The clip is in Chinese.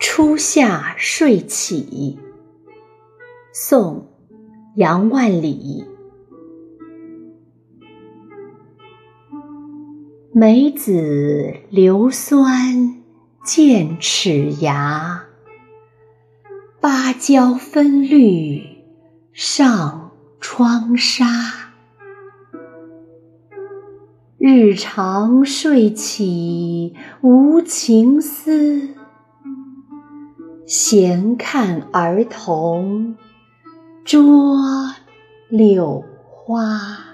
初夏睡起，宋·杨万里。梅子硫酸剑齿牙，芭蕉分绿上窗纱。日长睡起无情思。闲看儿童捉柳花。